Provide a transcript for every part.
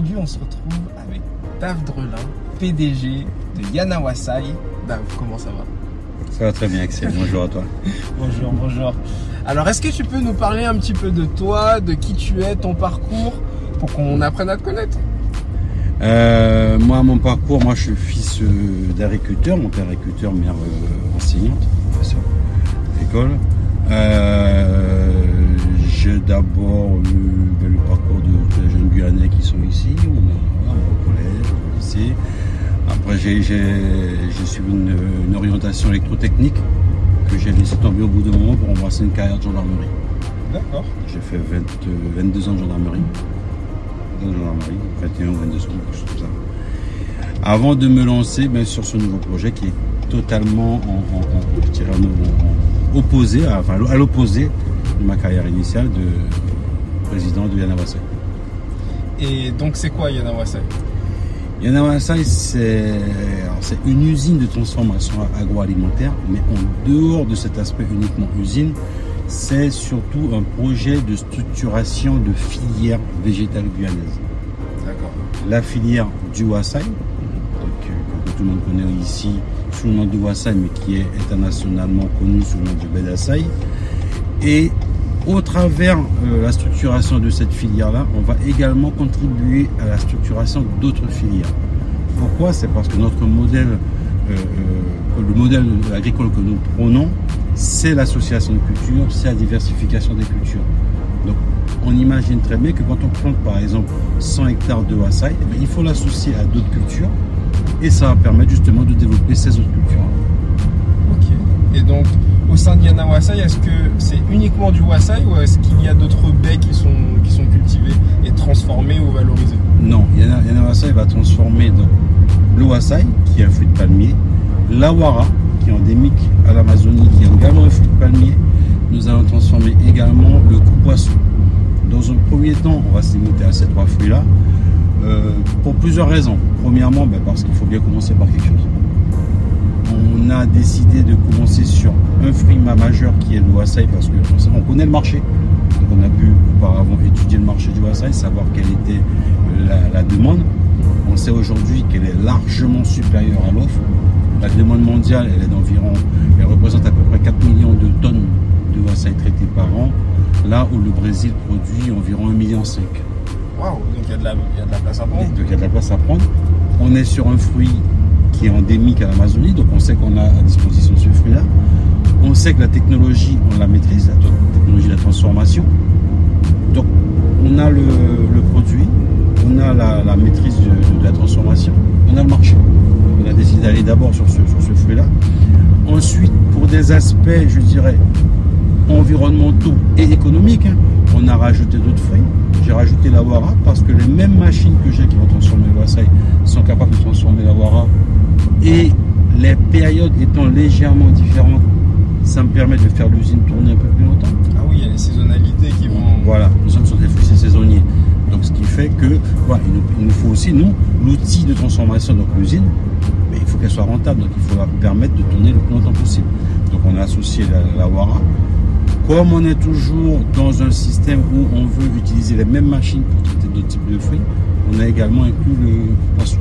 aujourd'hui, on se retrouve avec Dave Drelin, PDG de Yana Wasai. Dave, comment ça va? Ça va très bien, Axel. Bonjour à toi. Bonjour, bonjour. Alors, est-ce que tu peux nous parler un petit peu de toi, de qui tu es, ton parcours, pour qu'on apprenne à te connaître? Euh, moi, mon parcours, moi, je suis fils euh, d'agriculteur. Mon père agriculteur, mère euh, enseignante, professeur d'école. Euh, j'ai d'abord eu ben, le parcours de Guyanais qui sont ici. On a au collège, au lycée. Après, j'ai, suivi une, une orientation électrotechnique que j'ai laissé tomber au bout d'un moment pour embrasser une carrière de gendarmerie. D'accord. J'ai fait 20, euh, 22 ans de gendarmerie. De gendarmerie, 21 ou 22 ans, quelque chose comme ça. Avant de me lancer ben, sur ce nouveau projet qui est totalement en, en- en- dirais, opposé, à, enfin, à l'opposé de ma carrière initiale de président de Yana Wasai. Et donc, c'est quoi Yana Wasai Yana Wasai, c'est une usine de transformation agroalimentaire, mais en dehors de cet aspect uniquement usine, c'est surtout un projet de structuration de filière végétale guyanaise. D'accord. La filière du Wasai, euh, que tout le monde connaît ici sous le nom du Wasai, mais qui est internationalement connu sous le nom du Bedasai. Et au travers euh, la structuration de cette filière-là, on va également contribuer à la structuration d'autres filières. Pourquoi? C'est parce que notre modèle, euh, euh, le modèle agricole que nous prônons, c'est l'association de cultures, c'est la diversification des cultures. Donc, on imagine très bien que quand on plante par exemple 100 hectares de Wasai, eh bien, il faut l'associer à d'autres cultures et ça va permettre justement de développer Yana Wasai, est-ce que c'est uniquement du Wasai ou est-ce qu'il y a d'autres baies qui sont, qui sont cultivées et transformées ou valorisées Non, Yana Wasai va transformer donc le Wasai, qui est un fruit de palmier, l'Awara, qui est endémique à l'Amazonie, qui est également un fruit de palmier. Nous allons transformer également le coupoisson. Dans un premier temps, on va se limiter à ces trois fruits-là, euh, pour plusieurs raisons. Premièrement, ben, parce qu'il faut bien commencer par quelque chose. On a décidé de commencer sur un fruit ma- majeur qui est le Wasai, parce qu'on on connaît le marché. Donc on a pu auparavant étudier le marché du Wasai, savoir quelle était euh, la, la demande. On sait aujourd'hui qu'elle est largement supérieure à l'offre. La demande mondiale, elle est d'environ, elle représente à peu près 4 millions de tonnes de Wasai traités par an, là où le Brésil produit environ 1,5 million. Waouh Donc, il y, a de la- il y a de la place à prendre. Donc il y a de la place à prendre. On est sur un fruit qui est endémique à l'Amazonie, donc on sait qu'on a à disposition ce fruit-là. On sait que la technologie, on la maîtrise, la technologie de la transformation. Donc on a le, produit, on a la, maîtrise de, la transformation, on a le marché. On a décidé d'aller d'abord sur ce, fruit-là. Ensuite, pour des aspects, je dirais, environnementaux et économiques, hein, on a rajouté d'autres fruits. J'ai rajouté la Wara parce que les mêmes machines que j'ai qui vont transformer le Wasai sont capables de transformer la Wara. Et les périodes étant légèrement différentes, ça me permet de faire l'usine tourner un peu plus longtemps. Ah oui, il y a les saisonnalités qui vont. Voilà, nous sommes sur des fruits saisonniers. Donc ce qui fait que voilà, il, nous, il nous faut aussi, nous, l'outil de transformation, donc l'usine, mais il faut qu'elle soit rentable, donc il faut la permettre de tourner le plus longtemps possible. Donc on a associé la, la Wara. Comme on est toujours dans un système où on veut utiliser les mêmes machines pour traiter d'autres types de fruits, on a également inclus le poisson.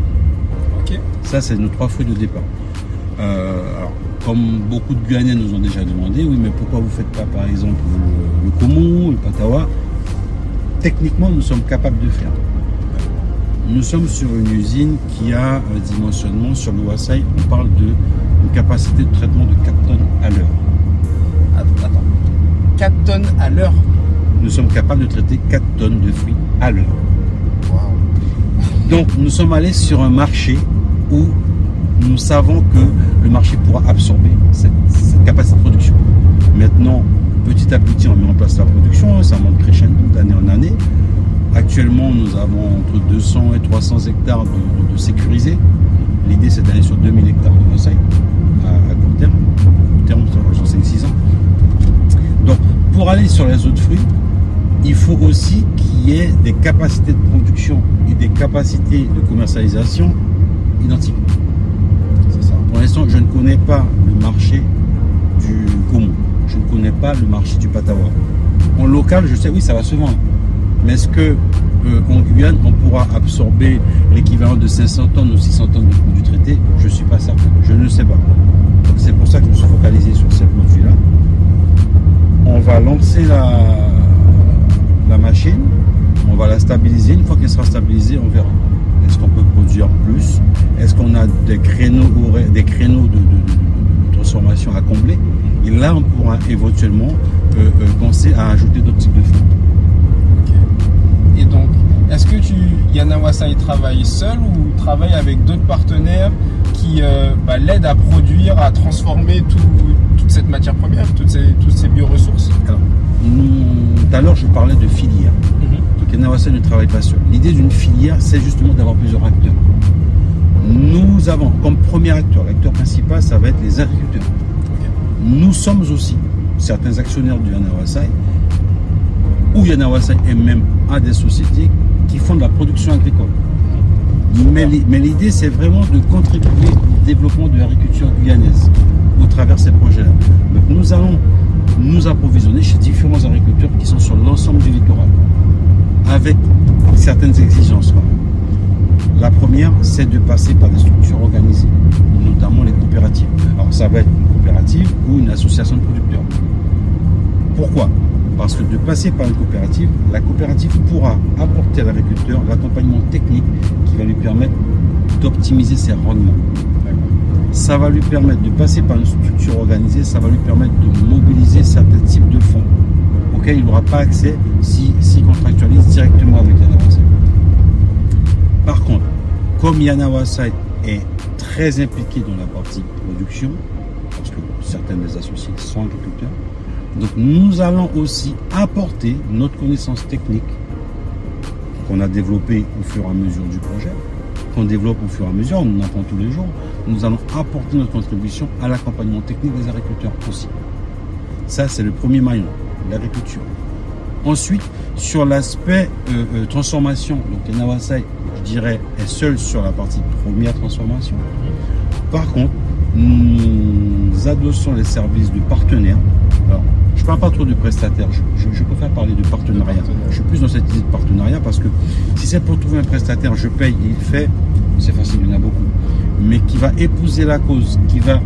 Ça, c'est nos trois fruits de départ. Euh, alors, comme beaucoup de Guyanais nous ont déjà demandé, oui, mais pourquoi vous ne faites pas, par exemple, le, le Komo, le Patawa? Techniquement, nous sommes capables de faire. Nous sommes sur une usine qui a un dimensionnement sur le Wasai, on parle de une capacité de traitement de 4 tonnes à l'heure. Attends, attends. 4 tonnes à l'heure. Nous sommes capables de traiter 4 tonnes de fruits à l'heure. Donc nous sommes allés sur un marché où nous savons que le marché pourra absorber cette, cette capacité de production. Maintenant, petit à petit, on met en place la production, ça monte crescendo d'année en année. Actuellement, nous avons entre 200 et 300 hectares de, de sécurisés. L'idée, c'est d'aller sur 2000 hectares de Versailles à, à court terme. Court terme, sur 5-6 ans. Donc, pour aller sur les autres fruits, il faut aussi qu'il y ait des capacités de production et des capacités de commercialisation identiques. Pour l'instant, je ne connais pas le marché du Komo. Je ne connais pas le marché du Patawa. En local, je sais, oui, ça va se vendre. Mais est-ce que euh, en Guyane, on pourra absorber l'équivalent de 500 tonnes ou 600 tonnes produits traités? Je ne suis pas certain. Je ne sais pas. C'est pour ça que je me suis focalisé sur ces produits-là. On va lancer la, la machine, on va la stabiliser. Une fois qu'elle sera stabilisée, on verra. Est-ce qu'on peut produire plus? Est-ce qu'on a des créneaux, des créneaux de, transformation à combler? Et là, on pourra éventuellement euh, euh, penser à ajouter d'autres types de fonds. Et donc, est-ce que tu, Yanawasa, il travaille seul ou travaille avec d'autres partenaires qui euh, bah, l'aident à produire, à transformer toute cette matière première, toutes ces, toutes ces bioressources? Alors, tout à l'heure, je parlais de filière. Yanawasa ne travaille pas seul. L'idée d'une filière, c'est justement d'avoir plusieurs acteurs. Nous avons comme premier acteur, l'acteur principal, ça va être les agriculteurs. Nous sommes aussi certains actionnaires du Yanawasai ou Yanawasai est même à des sociétés qui font de la production agricole. Mais, l'idée, c'est vraiment de contribuer au développement de l'agriculture guyanaise au travers de ces projets-là. Donc nous allons nous approvisionner chez différents agriculteurs qui sont sur l'ensemble du littoral, avec certaines exigences. La première, c'est de passer par des structures organisées, notamment les coopératives. Alors ça va être une coopérative ou une association de producteurs. Pourquoi? Parce que de passer par une coopérative, la coopérative pourra apporter à l'agriculteur l'accompagnement technique qui va lui permettre d'optimiser ses rendements. Ça va lui permettre de passer par une structure organisée, ça va lui permettre de mobiliser certains types de fonds il n'aura pas accès s'il si, contractualise directement avec Yanawasai. Par contre, comme Yanawasai est très impliqué dans la partie production, parce que certains des associés sont agriculteurs, donc nous allons aussi apporter notre connaissance technique qu'on a développée au fur et à mesure du projet, qu'on développe au fur et à mesure, on en apprend tous les jours. Nous allons apporter notre contribution à l'accompagnement technique des agriculteurs aussi. Ça, c'est le premier maillon, l'agriculture. Ensuite, sur l'aspect euh, euh, transformation, donc Nawasai, je dirais, est seul sur la partie première transformation. Par contre, nous adossons les services de partenaires. Alors, je ne parle pas trop de prestataire, je, préfère parler de partenariat. Je suis plus dans cette idée de partenariat parce que si c'est pour trouver un prestataire, je paye, il fait, c'est facile, il y en a beaucoup. Mais qui va épouser la cause, qui va,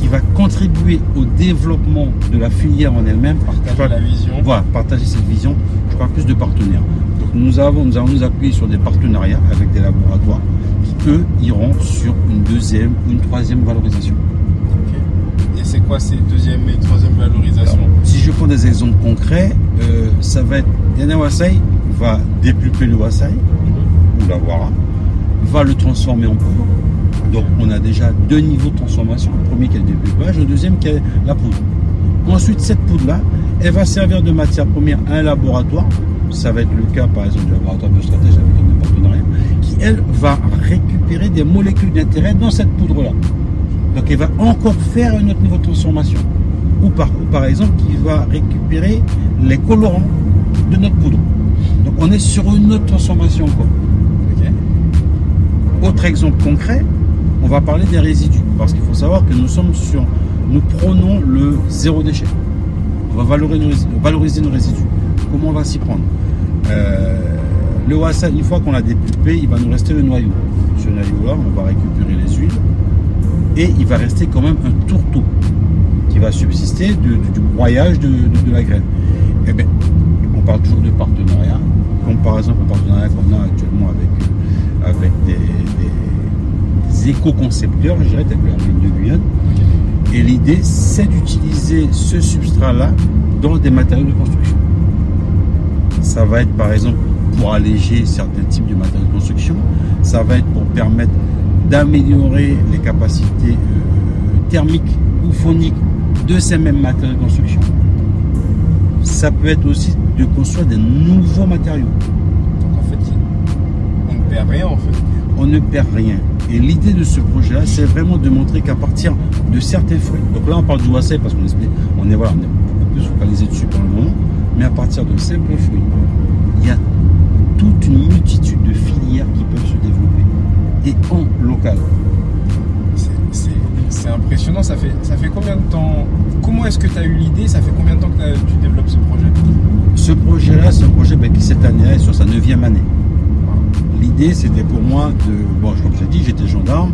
qui va contribuer au développement de la filière en elle-même. Partager la vision. Voilà, partager cette vision. Je parle plus de partenaires. Donc nous, avons, nous allons nous appuyer sur des partenariats avec des laboratoires qui, eux, iront sur une deuxième ou une troisième valorisation c'est quoi ces deuxième et troisième valorisations Si je prends des exemples concrets, euh, ça va être Yana Wasai va dépulper le Wasai ou la Wara, va le transformer en poudre. Donc on a déjà deux niveaux de transformation. Le premier qui est le dépulpage, le deuxième qui est la poudre. Ensuite, cette poudre-là, elle va servir de matière première à un laboratoire. Ça va être le cas, par exemple, du laboratoire de stratège avec un partenariat, qui, elle, va récupérer des molécules d'intérêt dans cette poudre-là. Donc elle va encore faire un autre niveau de transformation. Ou par, par exemple, qui va récupérer les colorants de notre poudre. Donc on est sur une autre transformation encore. Autre exemple concret, on va parler des résidus. Parce qu'il faut savoir que nous sommes sur. Nous prenons le zéro déchet. On va valoriser nos résidus. Comment on va s'y prendre? Euh, Le wasa, une fois qu'on l'a dépulpé, il va nous rester le noyau. Ce noyau-là, on va récupérer les huiles et il va rester quand même un tourteau qui va subsister du, broyage de, la graine. Eh bien, on parle toujours de partenariat, comme par exemple le partenariat qu'on a des, éco-concepteurs, je dirais, tels que la de Guyane. Et l'idée, c'est d'utiliser ce substrat-là dans des matériaux de construction. Ça va être par exemple pour alléger certains types de matériaux de construction, ça va être pour permettre d'améliorer les capacités euh, thermiques ou phoniques de ces mêmes matériaux de construction. Ça peut être aussi de construire des nouveaux matériaux. En fait, on ne perd rien en fait. On ne perd rien. Et l'idée de ce projet-là, c'est vraiment de montrer qu'à partir de certains fruits, donc là on parle du parce qu'on est, on est, voilà, on est beaucoup plus focalisé dessus pour le moment, mais à partir de simples fruits, il y a toute une multitude de filières qui peuvent se développer en local. C'est impressionnant, ça fait, ça fait combien de temps Comment est-ce que tu as eu l'idée? Ça fait combien de temps que tu développes ce projet? Ce projet-là, c'est un projet ben, qui cette année est sur sa neuvième année. L'idée, c'était pour moi de. Bon, comme j'ai dit, j'étais gendarme.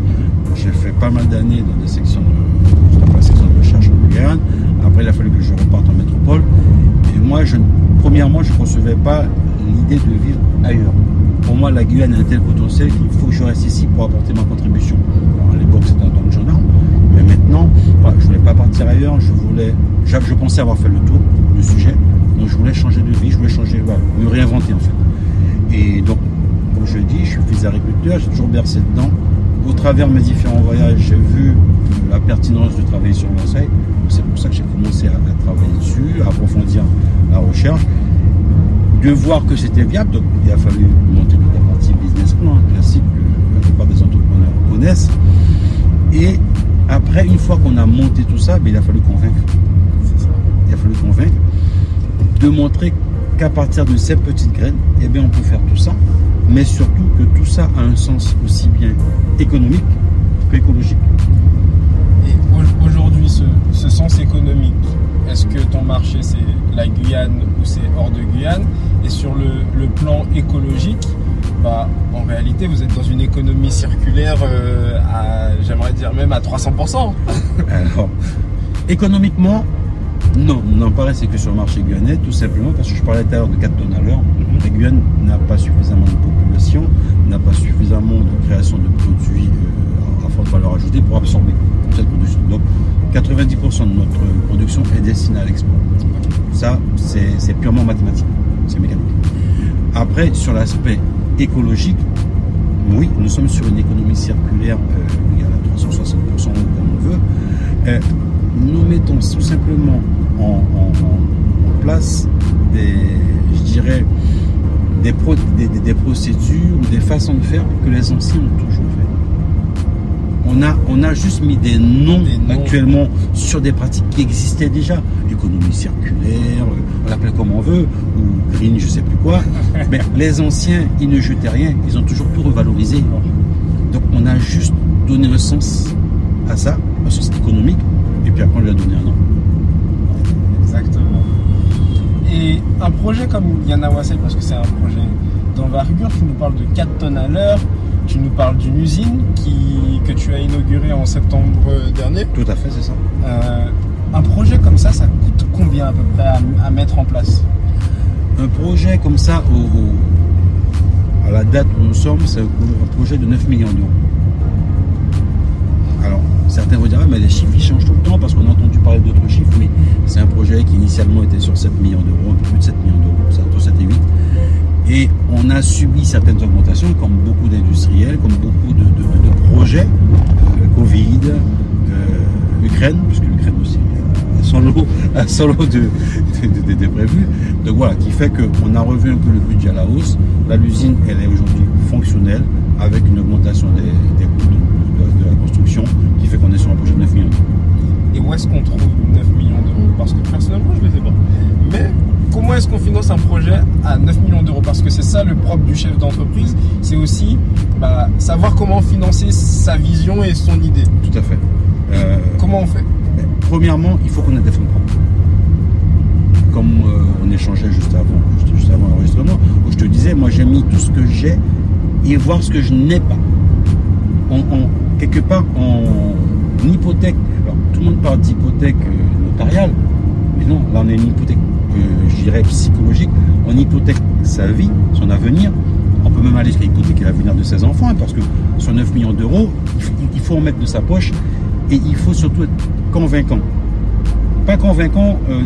J'ai fait pas mal d'années dans des sections de, la section de recherche en Guyane. Après, il a fallu que je reparte en métropole. Et moi, je, premièrement, je ne concevais pas l'idée de vivre ailleurs. Pour moi, la Guyane a un tel potentiel qu'il faut que je reste ici pour apporter ma contribution. Alors, à l'époque, c'était en tant que gendarme. Mais maintenant, je ne voulais pas partir ailleurs. Je voulais, je pensais avoir fait le tour du sujet. Donc, je voulais changer de vie, je voulais changer, me réinventer en fait. Et donc, comme je dis, je suis fils d'agriculteur, j'ai toujours bercé dedans. Au travers de mes différents voyages, j'ai vu la pertinence de travailler sur Marseille. C'est pour ça que j'ai commencé à, travailler dessus, à approfondir la recherche, de voir que c'était viable. Donc il a fallu monter toute la partie business plan, classique que la plupart des entrepreneurs connaissent. Et après, une fois qu'on a monté tout ça, ben, il a fallu convaincre. Il a fallu convaincre de montrer qu'à partir de ces petites graines, eh bien, on peut faire tout ça mais surtout que tout ça a un sens aussi bien économique qu'écologique. Et aujourd'hui, ce, sens économique, est-ce que ton marché c'est la Guyane ou c'est hors de Guyane? Et sur le, plan écologique, bah, en réalité, vous êtes dans une économie circulaire, euh, j'aimerais dire même à 300%. Alors, économiquement, non, non, paraît c'est que sur le marché guyanais, tout simplement parce que je parlais tout à l'heure de 4 tonnes à l'heure. Guyane n'a pas suffisamment de population, n'a pas suffisamment de création de produits euh, à forte valeur ajoutée pour absorber cette production. Donc 90% de notre production est destinée à l'export. Ça, c'est purement mathématique, c'est mécanique. Après, sur l'aspect écologique, oui, nous sommes sur une économie circulaire, euh, y a la 360% comme on veut. Euh, nous mettons tout simplement en, place des, je dirais, des, des, procédures ou des façons de faire que les anciens ont toujours fait. On a, on a juste mis des noms, actuellement sur des pratiques qui existaient déjà. L'économie circulaire, on l'appelle comme on veut, ou green, je sais plus quoi. Mais les anciens, ils ne jetaient rien, ils ont toujours tout revalorisé. Donc on a juste donné un sens à ça, un sens économique, et puis après on lui a donné un nom. Et un projet comme Yanawase, parce que c'est un projet d'envergure, tu nous parles de 4 tonnes à l'heure, tu nous parles d'une usine qui, que tu as inaugurée en septembre dernier. Tout à fait, c'est ça. Euh, un projet comme ça, ça coûte combien à peu près à, mettre en place? Un projet comme ça, au, à la date où nous sommes, c'est un projet de 9 millions d'euros. Certains vont dire, ah, mais les chiffres ils changent tout le temps parce qu'on a entendu parler d'autres chiffres. Oui, c'est un projet qui initialement était sur 7 millions d'euros, un peu plus de 7 millions d'euros, entre 7 et 8. Et on a subi certaines augmentations, comme beaucoup d'industriels, comme beaucoup de, projets, euh, Covid, euh, Ukraine, puisque l'Ukraine aussi a son lot, a son de, prévus. Donc voilà, qui fait qu'on a revu un peu le budget à la hausse. Là, l'usine, elle est aujourd'hui fonctionnelle avec une augmentation des, coûts de, la construction est sur un projet de 9 millions d'euros. Et où est-ce qu'on trouve 9 millions d'euros Parce que personnellement, je ne les ai pas. Mais comment est-ce qu'on finance un projet à 9 millions d'euros Parce que c'est ça le propre du chef d'entreprise, c'est aussi bah, savoir comment financer sa vision et son idée. Tout à fait. Euh, comment on fait Premièrement, il faut qu'on ait des fonds propres. Comme euh, on échangeait juste avant, juste avant l'enregistrement, où je te disais, moi j'ai mis tout ce que j'ai et voir ce que je n'ai pas. quelque part, en hypothèque, alors tout le monde parle d'hypothèque euh, notariale, mais non, là on est une hypothèque, euh, je dirais, psychologique. On hypothèque sa vie, son avenir. On peut même aller jusqu'à hypothéquer l'avenir de ses enfants, hein, parce que sur 9 millions d'euros, il faut en mettre de sa poche et il faut surtout être convaincant. Pas convaincant, euh,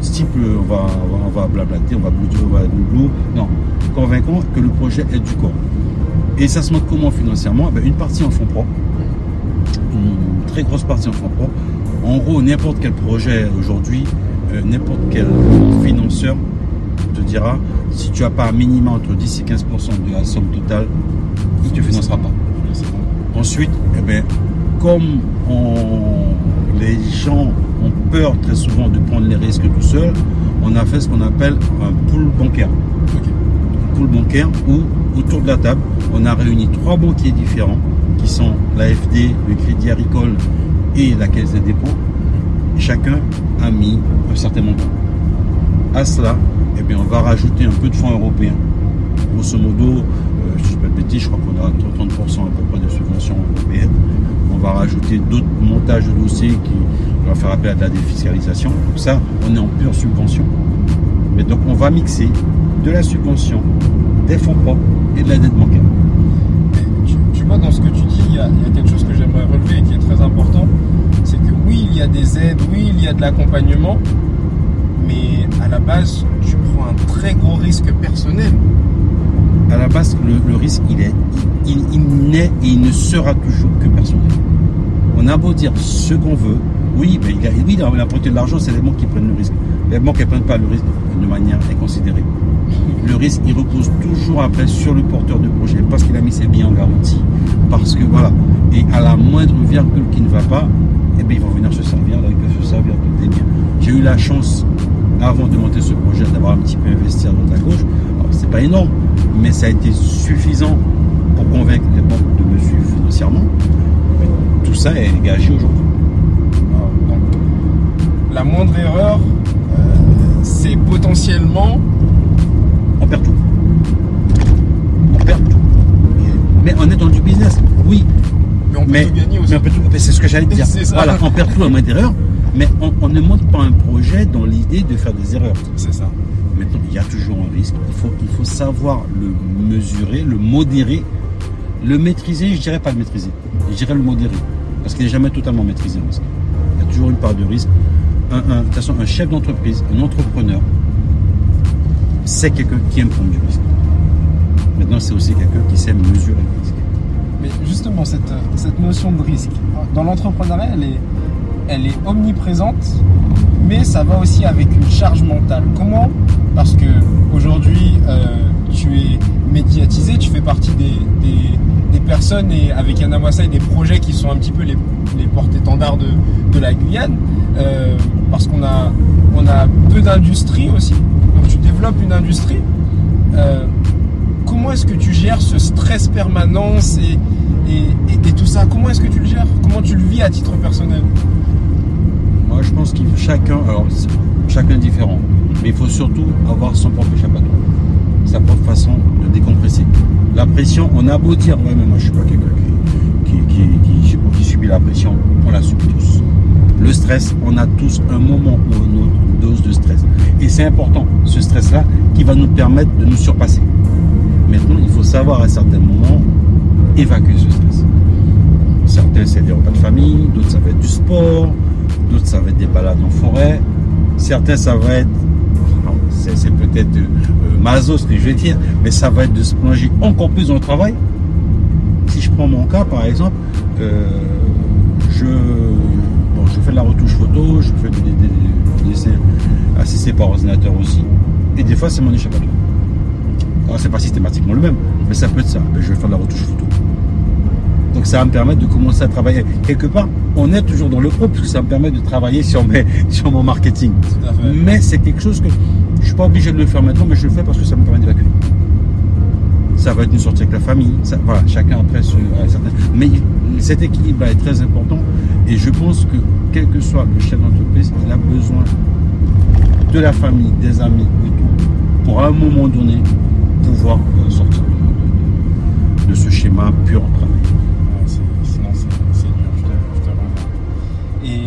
type on va, on va blablater, on va blouter, on va blou, non. Convaincant que le projet est du corps. Et ça se montre comment financièrement? Eh ben, Une partie en fonds propres, une très grosse partie en fonds propres. En gros, n'importe quel projet aujourd'hui, euh, n'importe quel financeur te dira si tu n'as pas un minimum entre 10 et 15% de la somme totale, il ne te financera pas. Ensuite, eh ben, comme les gens ont peur très souvent de prendre les risques tout seul, on a fait ce qu'on appelle un pool bancaire. Un pool bancaire où autour de la table, on a réuni trois banquiers différents qui sont l'AFD, le Crédit Agricole et la Caisse des dépôts. Chacun a mis un certain montant. À cela, eh bien, on va rajouter un peu de fonds européens. Grosso modo, euh, je ne pas de je crois qu'on a 30% à peu près de subventions européennes. On va rajouter d'autres montages de dossiers qui vont faire appel à de la défiscalisation. Donc ça, on est en pure subvention. Mais donc on va mixer de la subvention, des fonds propres et de la dans ce que tu dis, il y, a, il a quelque chose que j'aimerais relever et qui est très important. C'est que oui, il y a des aides, oui, il y a de l'accompagnement, mais à la base, tu prends un très gros risque personnel. À la base, le, risque, il est, il, il n'est et il ne sera toujours que personnel. On a beau dire ce qu'on veut, oui, mais il y a, oui, la, la de l'argent, c'est les banques qui prennent le risque. Les banques ne prennent pas le risque de manière inconsidérée. Le risque, il repose toujours après sur le porteur de projet parce qu'il a mis ses biens en garantie. Parce que voilà, et à la moindre virgule qui ne va pas, eh bien, ils vont venir se servir, là, ils peuvent se servir de tes biens. J'ai eu la chance, avant de monter ce projet, d'avoir un petit peu investi à droite à gauche. Alors, c'est pas énorme, mais ça a été suffisant pour convaincre les banques de me suivre financièrement. Tout ça est gagé aujourd'hui. Donc, la moindre erreur, euh, c'est potentiellement. On perd tout. On perd tout. Mais on est dans du business, oui. Mais on peut Mais, tout gagner aussi. c'est ce que j'allais te dire. Voilà, on perd tout à moins d'erreurs, mais on, on ne monte pas un projet dans l'idée de faire des erreurs. C'est ça. Maintenant, il y a toujours un risque. Il faut, il faut savoir le mesurer, le modérer, le maîtriser. Je dirais pas le maîtriser. Je dirais le modérer. Parce qu'il n'est jamais totalement maîtrisé le risque. Il y a toujours une part de risque. Un, un- de toute façon, un chef d'entreprise, un entrepreneur, c'est quelqu'un qui aime prendre du risque. Maintenant, c'est aussi quelqu'un qui sait mesurer le risque. Mais justement, cette, cette notion de risque, dans l'entrepreneuriat, elle est, elle est omniprésente, mais ça va aussi avec une charge mentale. Comment? Parce que aujourd'hui, euh, tu es médiatisé, tu fais partie des, des- personnes et avec Yana Wassai, des projets qui sont un petit peu les, les porte-étendards de, de la Guyane, euh, parce qu'on a, on a peu d'industrie aussi. Donc tu développes une industrie. Euh, comment est-ce que tu gères ce stress permanent et, et, tout ça? Comment est-ce que tu le gères? Comment tu le vis à titre personnel? Moi, je pense qu'il chacun, alors chacun est différent, mais il faut surtout avoir son propre échappatoire, sa propre façon de décompresser. La pression, on a beau dire, ouais, mais moi je suis pas quelqu'un qui, qui, qui subit la pression, on la subit tous. Le stress, on a tous un moment ou une autre dose de stress. Et c'est important, ce stress-là, qui va nous permettre de nous surpasser. Maintenant, il faut savoir à certains moments évacuer ce stress. Certains, c'est des repas de famille, d'autres, ça va être du sport, d'autres, ça va être des balades en forêt. Certains, ça va être, c'est, peut-être euh, maso ce que je vais dire, mais ça va être de se plonger encore plus dans le travail. Si je prends mon cas, par exemple, euh, je fais de la retouche photo, je fais des, des- des- des dessins assistés par ordinateur aussi, et des fois, c'est mon échappatoire. Alors, c'est pas systématiquement le même, mais ça peut être ça. Ben, je vais faire de la retouche photo. Donc ça va me permettre de commencer à travailler. Quelque part, on est toujours dans le pro, puisque ça me permet de travailler sur, mes, sur mon marketing. Mais c'est quelque chose que je suis pas obligé de le faire maintenant, mais je le fais parce que ça me permet d'évacuer. Ça va être une sortie avec la famille. Ça, voilà, chacun après ce, a certaines- Mais cet équilibre est très important. Et je pense que quel que soit le chef d'entreprise, il a besoin de la famille, des amis et tout, pour à un moment donné pouvoir euh, sortir de, ce schéma pur travail. Ouais, c'est- sinon, c'est dur, je. Et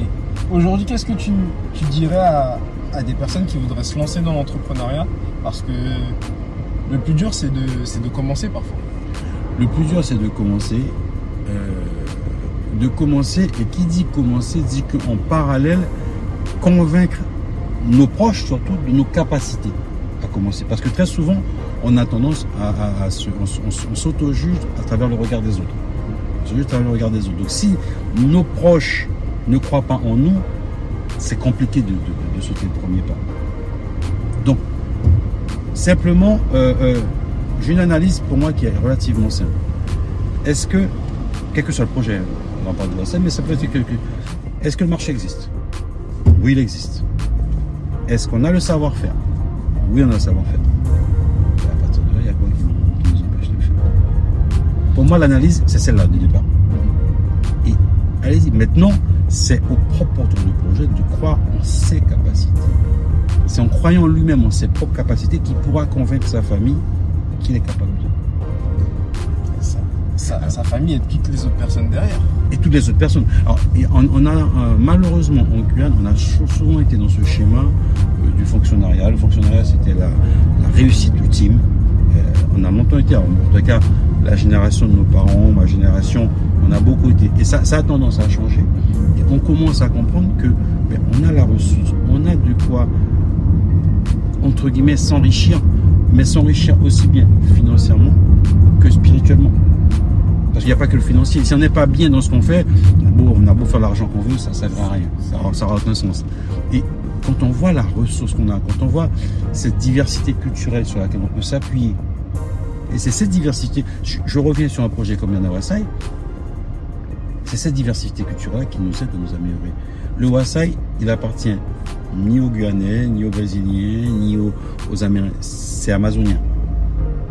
aujourd'hui, qu'est-ce que tu, tu dirais à, à des personnes qui voudraient se lancer dans l'entrepreneuriat? Parce que le plus dur, c'est de, de commencer parfois. Le plus dur, c'est de commencer. euh, de commencer, et qui dit commencer dit qu'en parallèle, convaincre nos proches surtout de nos capacités à commencer. Parce que très souvent, on a tendance à, se, on, s'auto-juge à travers le regard des autres. On juge à travers le regard des autres. Donc si nos proches ne croient pas en nous, c'est compliqué de, de- de sauter le premier pas. Donc, simplement, euh, euh, j'ai une analyse pour moi qui est relativement simple. Est-ce que, quel que soit le projet, on va pas de la scène, mais ça peut être quelque Est-ce que le marché existe? Oui, il existe. Est-ce qu'on a le savoir-faire? Oui, on a le savoir-faire. À partir de là, il y a quoi qui, nous empêche de le faire? Pour moi, l'analyse, c'est celle-là du départ. Et allez-y, maintenant, c'est au propre porteur de projet de croire en ses capacités. C'est en croyant en lui-même, en ses propres capacités, qu'il pourra convaincre sa famille qu'il est capable de. Sa, sa, famille et toutes les autres personnes derrière. Et toutes les autres personnes. Alors, on, on, a euh, malheureusement en Guyane, on a souvent été dans ce schéma euh, du fonctionnariat. Le fonctionnariat, c'était la, la, réussite ultime. Euh, on a longtemps été, en tout cas, la génération de nos parents, ma génération, on a beaucoup été. Et ça, ça a tendance à changer. Et on commence à comprendre que ben, on a la ressource, on a de quoi, entre guillemets, s'enrichir, mais s'enrichir aussi bien financièrement que spirituellement. Parce qu'il n'y a pas que le financier. Si on n'est pas bien dans ce qu'on fait, on a beau faire l'argent qu'on veut, ça ne sert à rien. Ça n'aura aucun sens. Et quand on voit la ressource qu'on a, quand on voit cette diversité culturelle sur laquelle on peut s'appuyer, et c'est cette diversité, je, je, reviens sur un projet comme Yana Wasai, c'est cette diversité culturelle qui nous aide à nous améliorer. Le Wasai, il appartient ni aux Guyanais, ni aux Brésiliens, ni aux, aux Américains. C'est amazonien.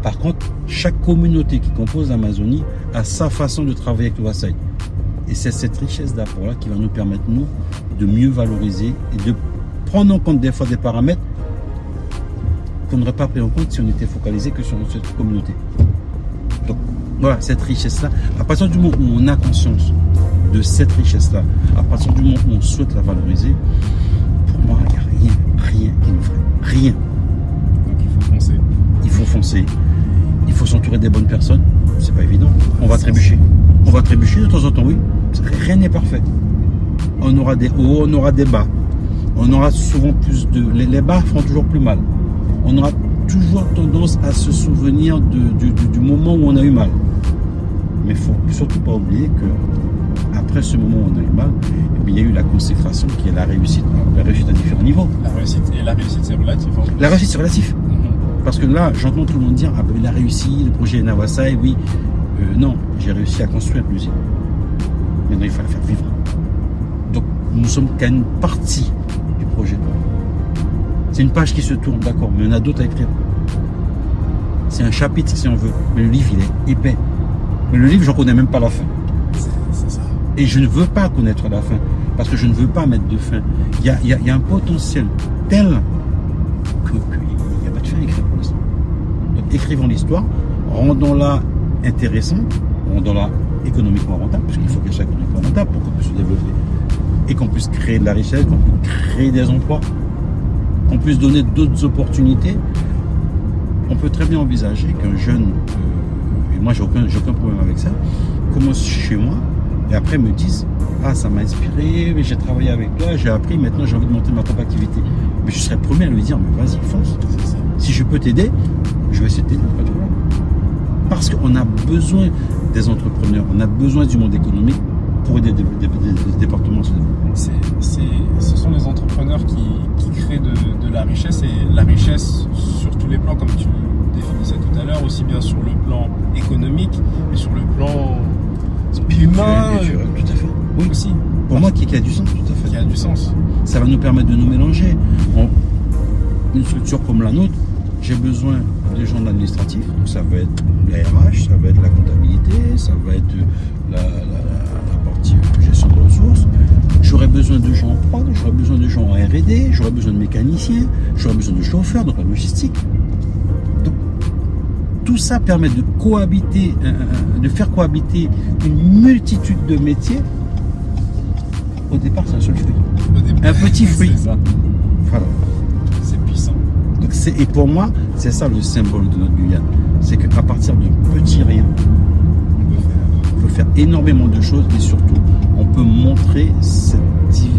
Par contre, chaque communauté qui compose l'Amazonie a sa façon de travailler avec le Wasai. Et c'est cette richesse d'apport-là qui va nous permettre, nous, de mieux valoriser et de prendre en compte des fois des paramètres qu'on n'aurait pas pris en compte si on était focalisé que sur cette communauté. Donc, voilà, cette richesse-là, à partir du moment où on a conscience de cette richesse-là, à partir du moment où on souhaite la valoriser, pour moi, il n'y a rien, rien qui nous ferait. Rien. Donc il faut foncer. Il faut foncer. Il faut s'entourer des bonnes personnes. C'est pas évident. On va trébucher. On va trébucher de temps en temps, oui. Rien n'est parfait. On aura des hauts, on aura des bas. On aura souvent plus de. Les, bas font toujours plus mal. On aura toujours tendance à se souvenir de, du, du, du, moment où on a eu mal. Mais il faut surtout pas oublier que après ce moment où on a eu mal, eh bien, il y a eu la consécration qui est la réussite. Alors, la réussite à différents niveaux. La réussite, et la réussite, c'est relatif. En la réussite, c'est relatif. Mm -hmm. Parce que là, j'entends tout le monde dire Ah ben, il a réussi, le projet Nawasai, oui. Euh, non, j'ai réussi à construire l'usine. Maintenant, il faut la faire vivre. Donc, nous sommes qu'à une partie du projet. C'est une page qui se tourne, d'accord, mais en a d'autres à écrire. C'est un chapitre, si on veut. Mais le livre, il est épais. Mais le livre, j'en connais même pas la fin. Et je ne veux pas connaître la fin. Parce que je ne veux pas mettre de fin. Il y a un potentiel tel qu'il n'y a pas de fin à écrire pour l'instant. Donc, écrivons l'histoire, rendons-la intéressante, rendons-la économiquement rentable, parce qu'il faut qu'elle soit économiquement rentable pour qu'on puisse se développer. Et qu'on puisse créer de la richesse, qu'on puisse créer des emplois qu'on puisse donner d'autres opportunités, on peut très bien envisager qu'un jeune, euh, et moi j'ai aucun, aucun problème avec ça, commence chez moi et après me dise Ah, ça m'a inspiré, j'ai travaillé avec toi, j'ai appris, maintenant j'ai envie de monter ma propre activité. Mais je serais le premier à lui dire Mais vas-y, fonce. Si je peux t'aider, je vais essayer de t'aider, pas de problème. Parce qu'on a besoin des entrepreneurs, on a besoin du monde économique pour aider des, des, des, des départements à se développer. Ce sont les entrepreneurs qui, qui créent de, de, la richesse et la richesse sur tous les plans, comme tu définissais tout à l'heure, aussi bien sur le plan économique, mais sur le plan humain. tout à fait. Oui, aussi. Pour moi, qui, qui, a du sens, tout à fait. Qui a du sens. Ça va nous permettre de nous mélanger. On, une structure comme la nôtre, j'ai besoin des gens de l'administratif, donc ça va être la RH, ça va être la comptabilité, ça va être la, la, la partie gestion de ressources. J'aurais besoin de gens en prod, j'aurais besoin de gens en R&D, j'aurais besoin de mécaniciens, j'aurais besoin de chauffeurs, donc la logistique. Tout ça permet de cohabiter, euh, de faire cohabiter une multitude de métiers. Au départ, c'est un seul fruit. Départ, un petit fruit. Voilà. C'est puissant. Donc et pour moi, c'est ça le symbole de notre Guyane. C'est qu'à partir d'un petit rien, on peut, faire. énormément de choses et surtout, on peut montrer cette,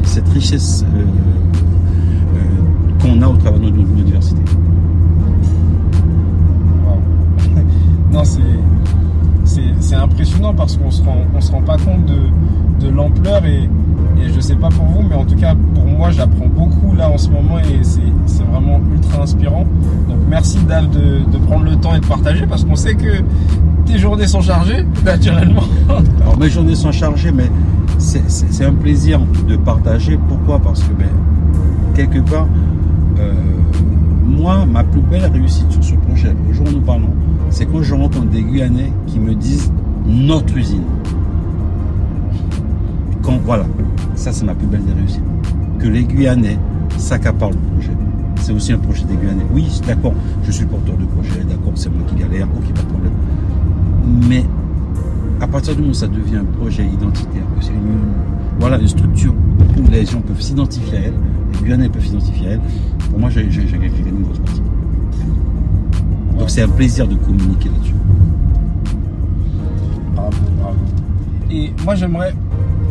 cette richesse euh, euh, qu'on a au travers de notre université. Wow. C'est impressionnant parce qu'on on se rend pas compte de, l'ampleur et, et je sais pas pour vous, mais en tout cas pour moi, j'apprends beaucoup là en ce moment et c'est vraiment ultra inspirant. Donc merci Dal de, de, prendre le temps et de partager parce qu'on sait que tes journées sont chargées, naturellement. Alors mes journées sont chargées, mais c'est un plaisir de partager. Pourquoi? Parce que ben, quelque part, euh, moi, ma plus belle réussite sur ce projet, au jour où nous parlons, c'est quand je rencontre des Guyanais qui me disent notre usine. Quand, voilà, ça c'est ma plus belle des réussites. Que les Guyanais s'accaparent le projet. c'est aussi un projet des Guyanais. Oui, d'accord, je suis porteur de projet, d'accord, c'est moi qui galère, ok, pas de problème. Mais à partir du moment où ça devient un projet identitaire, c'est une, voilà, une structure où les gens peuvent s'identifier à elle, les Guyanais peuvent s'identifier à elle, pour moi, j'ai gagné une grosse partie. Donc c'est un plaisir de communiquer là-dessus. Bravo, bravo. Et moi, j'aimerais,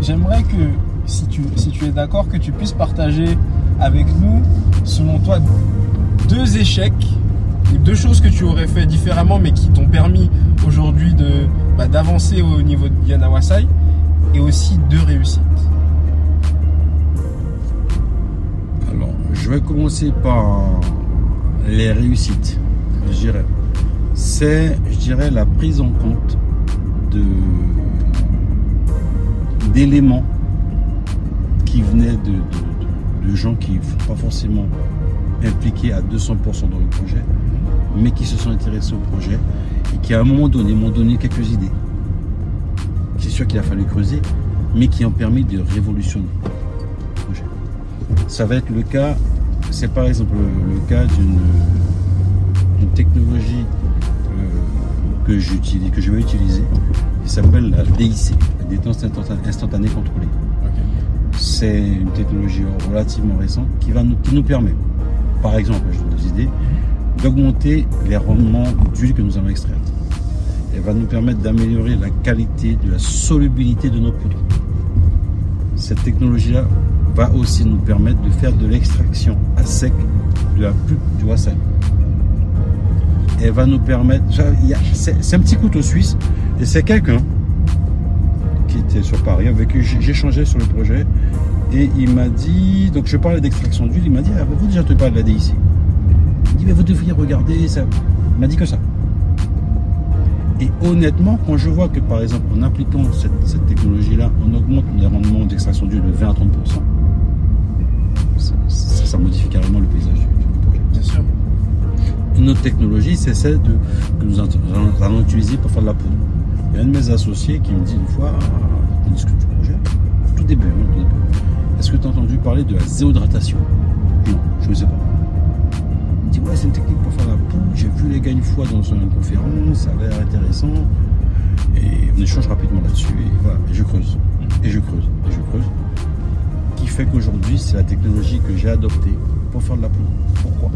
j'aimerais que, si tu, si tu es d'accord, que tu puisses partager avec nous, selon toi, deux échecs, deux choses que tu aurais fait différemment, mais qui t'ont permis aujourd'hui de, bah, d'avancer au niveau de Yanawasai, et aussi deux réussites. Alors, je vais commencer par les réussites, je dirais. C'est, je dirais, la prise en compte de d'éléments qui venaient de, de- de- gens qui ne sont pas forcément impliqués à 200% dans le projet, mais qui se sont intéressés au projet et qui, à un moment donné, m'ont donné quelques idées. C'est sûr qu'il a fallu creuser, mais qui ont permis de révolutionner le projet. Ça va être le cas, c'est par exemple le, le cas d'une d'une technologie euh, que j'utilise, que je vais utiliser, qui s'appelle la DIC, la détente instantanée, contrôlée. C'est une technologie relativement récente qui, va nous, qui nous permet, par exemple, je donne des idées, d'augmenter les rendements d'huile que nous allons extraire. Elle va nous permettre d'améliorer la qualité de la solubilité de nos poudres. Cette technologie-là va aussi nous permettre de faire de l'extraction à sec de la pulpe du wasabi. Elle va nous permettre. C'est un petit couteau suisse et c'est quelqu'un qui était sur Paris avec qui j'ai échangé sur le projet et il m'a dit. Donc je parlais d'extraction d'huile, il m'a dit Ah, vous déjà te parlez de la DIC Il dit Mais vous devriez regarder ça. Il m'a dit que ça. Et honnêtement, quand je vois que par exemple en appliquant cette, technologie-là, on augmente les rendements d'extraction d'huile de 20 à 30%, ça, ça- ça modifie carrément le paysage Une autre technologie, c'est celle de, que nous allons- utiliser pour faire de la poudre. Il y a un de mes associés qui me dit une fois, on discute du projet, tout début, hein, tout début. Est-ce que tu as entendu parler de la zéodratation Non, je ne sais pas. Il me dit, ouais, c'est une technique pour faire la poudre. J'ai vu les gars une fois dans une conférence, ça avait l'air intéressant. Et on échange rapidement là-dessus. Et voilà, et je creuse. Et je creuse. Et je creuse. Qui fait qu'aujourd'hui, c'est la technologie que j'ai adoptée pour faire de la poudre. Pourquoi?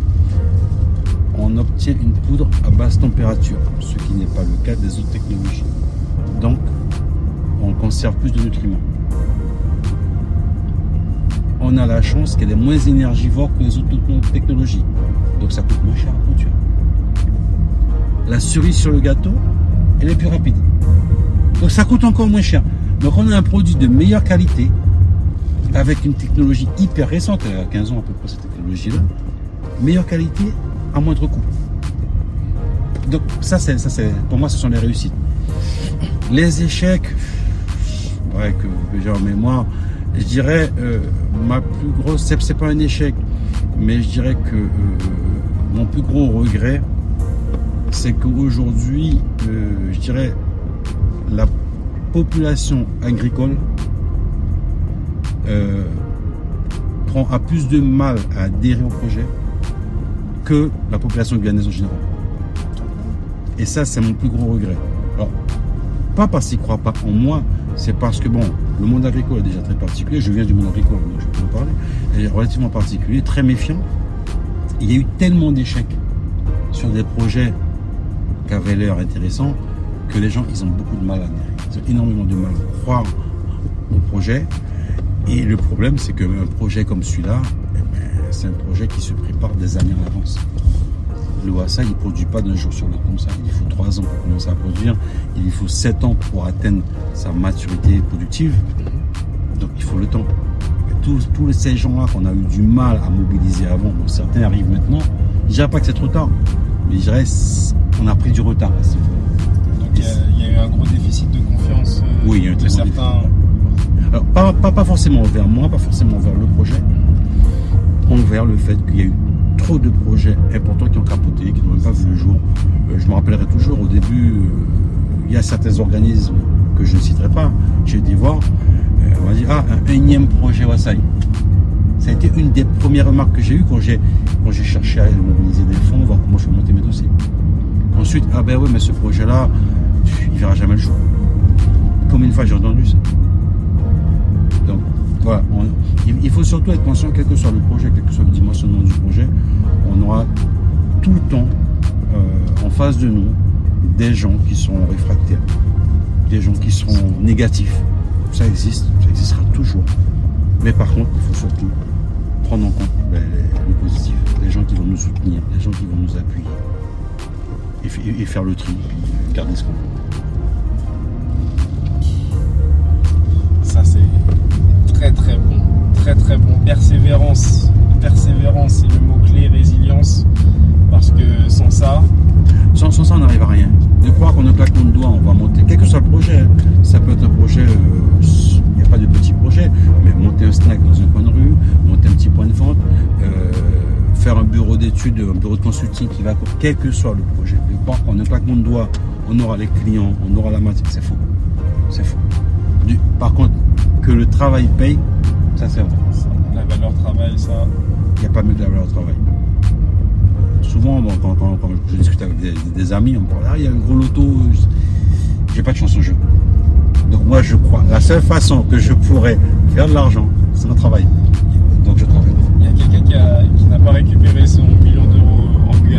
On obtient une poudre à basse température, ce qui n'est pas le cas des autres technologies. Donc, on conserve plus de nutriments. On a la chance qu'elle est moins énergivore que les autres technologies. Donc, ça coûte moins cher à produire. La cerise sur le gâteau, elle est plus rapide. Donc, ça coûte encore moins cher. Donc, on a un produit de meilleure qualité avec une technologie hyper récente, elle a 15 ans à peu près cette technologie-là. Meilleure qualité moindre coût. Donc ça, c'est, ça c'est, pour moi, ce sont les réussites. Les échecs, ouais, que, j'ai en mémoire, je dirais, euh, ma plus grosse, c'est, pas un échec, mais je dirais que euh, mon plus gros regret, c'est qu'aujourd'hui, euh, je dirais, la population agricole prend a plus de mal à adhérer au projet que la population guyanaise en général. Et ça, c'est mon plus gros regret. Alors, pas parce qu'ils croient pas en moi, c'est parce que, bon, le monde agricole est déjà très particulier. Je viens du monde agricole, donc je peux en parler. Il est relativement particulier, très méfiant. Il y a eu tellement d'échecs sur des projets qui avaient l'air intéressants que les gens, ils ont beaucoup de mal à. Ils ont énormément de mal à croire au projet. Et le problème, c'est qu'un projet comme celui-là, c'est un projet qui se prépare des années en avance. Le il ne produit pas d'un jour sur l'autre comme ça. Il faut trois ans pour commencer à produire. Il faut sept ans pour atteindre sa maturité productive. Donc il faut le temps. Tous, tous ces gens-là qu'on a eu du mal à mobiliser avant, bon, certains arrivent maintenant. Je ne dirais pas que c'est trop tard, mais je dirais qu'on a pris du retard. Donc il y, a, il y a eu un gros déficit de confiance euh, Oui, il y a un de certains. Alors, pas, pas, pas forcément vers moi, pas forcément vers le projet, envers le fait qu'il y a eu trop de projets importants qui ont capoté, qui n'ont pas vu le jour. Euh, je me rappellerai toujours, au début, euh, il y a certains organismes que je ne citerai pas, j'ai été voir, on m'a dit, ah, un énième projet Wasai. Ça a été une des premières remarques que j'ai eues quand j'ai, Quand cherché à mobiliser des fonds, voir comment je peux monter mes dossiers. Ensuite, ah ben oui, mais ce projet-là, il verra jamais le jour. Combien de fois j'ai entendu ça Donc, voilà. Il faut surtout être conscient, quel que soit le projet, quel que soit le dimensionnement du projet, on aura tout le temps euh, en face de nous des gens qui sont réfractaires, des gens qui seront négatifs. Ça existe, ça existera toujours. Mais par contre, il faut surtout prendre en compte ben, le positif, les gens qui vont nous soutenir, les gens qui vont nous appuyer. Et, faire le tri, garder ce qu'on Ça c'est très très bon. Très très bon. Persévérance. Persévérance, c'est le mot-clé, résilience. Parce que sans ça. Sans, ça, on n'arrive à rien. De croire qu'on ne claque de doigt, on va monter. Quel que soit le projet, ça peut être un projet, euh, il n'y a pas de petit projet, mais monter un snack dans un coin de rue, monter un petit point de vente, euh, faire un bureau d'études, un bureau de consulting qui va, quel que soit le projet. De croire qu'en un claquement de doigt, on aura les clients, on aura la matière, c'est faux. C'est faux. par contre, que le travail paye, ça c'est vrai. La valeur travail, ça. Il n'y a pas mieux que la valeur travail souvent, quand, je discute avec des, amis, on me parle, ah, il y a un gros loto, j'ai pas de chance au jeu. Donc moi, je crois, la seule façon que je pourrais faire de l'argent, c'est mon travail. Donc je travaille. Il y a quelqu'un qui, n'a pas récupéré son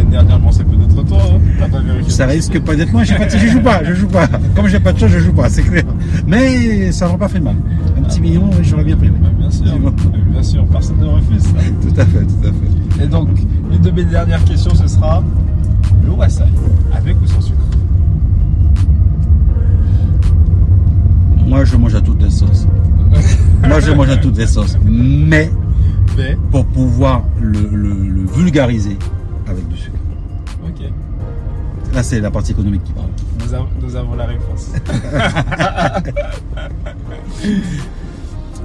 dernièrement, c'est peut-être toi, hein pas Ça risque pas d'être moi, pas je joue pas, je joue pas. Comme j'ai pas de chance, je joue pas, c'est clair. Mais ça n'aurait pas fait mal. Un petit million, j'aurais bien pris. Bah, bien sûr, bien sûr, personne ne refuse ça. Tout à fait, tout à fait. Et donc, une de mes dernières questions, ce sera le wasabi, avec ou sans sucre? Moi, je mange à toutes les sauces. Moi, je mange à toutes les sauces. Mais, pour pouvoir le, vulgariser avec du sucre. Ok. Là, c'est la partie économique qui parle. Nous avons, la réponse.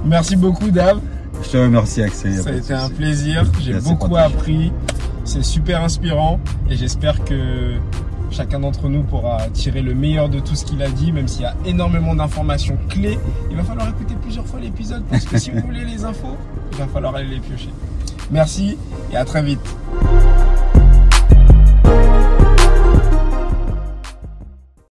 Merci beaucoup, Dave. Je te remercie, Axel. Ça a été un plaisir. J'ai beaucoup appris. C'est super inspirant et j'espère que chacun d'entre nous pourra tirer le meilleur de tout ce qu'il a dit, même s'il y a énormément d'informations clés. Il va falloir écouter plusieurs fois l'épisode parce que si vous voulez les infos, il va falloir aller les piocher. Merci et à très vite.